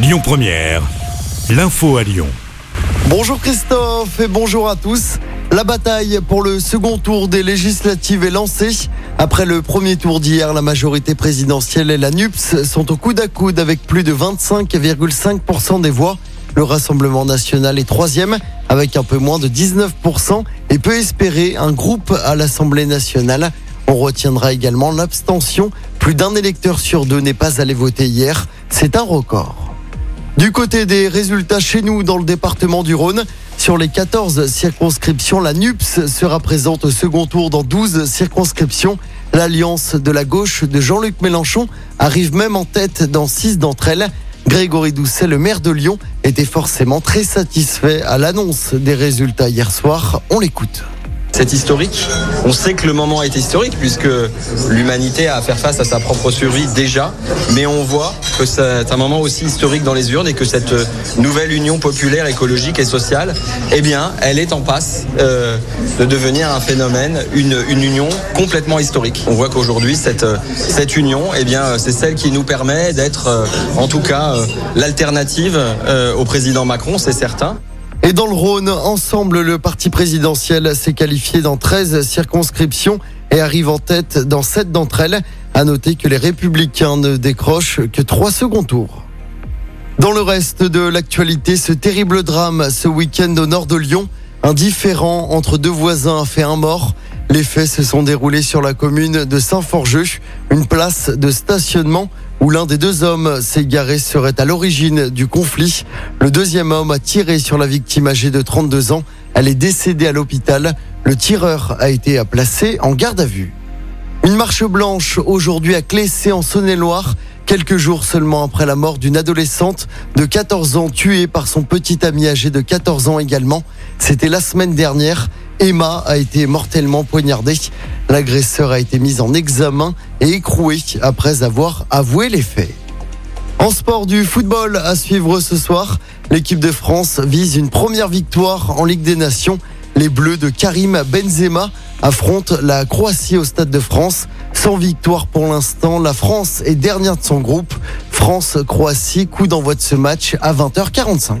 Lyon Première, l'info à Lyon. Bonjour Christophe et bonjour à tous. La bataille pour le second tour des législatives est lancée. Après le premier tour d'hier, la majorité présidentielle et la NUPS sont au coude à coude avec plus de 25,5% des voix. Le Rassemblement national est troisième avec un peu moins de 19% et peut espérer un groupe à l'Assemblée nationale. On retiendra également l'abstention. Plus d'un électeur sur deux n'est pas allé voter hier. C'est un record. Du côté des résultats chez nous dans le département du Rhône, sur les 14 circonscriptions, la NUPS sera présente au second tour dans 12 circonscriptions. L'alliance de la gauche de Jean-Luc Mélenchon arrive même en tête dans 6 d'entre elles. Grégory Doucet, le maire de Lyon, était forcément très satisfait à l'annonce des résultats hier soir. On l'écoute. C'est historique. On sait que le moment est historique puisque l'humanité a à faire face à sa propre survie déjà. Mais on voit que c'est un moment aussi historique dans les urnes et que cette nouvelle union populaire, écologique et sociale, eh bien, elle est en passe euh, de devenir un phénomène, une, union complètement historique. On voit qu'aujourd'hui, cette, union, eh bien, c'est celle qui nous permet d'être, euh, en tout cas, euh, l'alternative au président Macron, c'est certain. Et dans le Rhône, ensemble, le parti présidentiel s'est qualifié dans 13 circonscriptions et arrive en tête dans 7 d'entre elles. À noter que les républicains ne décrochent que 3 seconds tours. Dans le reste de l'actualité, ce terrible drame ce week-end au nord de Lyon, un différend entre deux voisins a fait un mort. Les faits se sont déroulés sur la commune de Saint-Forgeux, une place de stationnement où l'un des deux hommes garé serait à l'origine du conflit. Le deuxième homme a tiré sur la victime âgée de 32 ans. Elle est décédée à l'hôpital. Le tireur a été placé en garde à vue. Une marche blanche aujourd'hui à Clessé en Saône-et-Loire. Quelques jours seulement après la mort d'une adolescente de 14 ans tuée par son petit ami âgé de 14 ans également. C'était la semaine dernière. Emma a été mortellement poignardée. L'agresseur a été mis en examen et écroué après avoir avoué les faits. En sport du football à suivre ce soir, l'équipe de France vise une première victoire en Ligue des Nations. Les Bleus de Karim Benzema affrontent la Croatie au Stade de France. Sans victoire pour l'instant, la France est dernière de son groupe. France-Croatie, coup d'envoi de ce match à 20h45.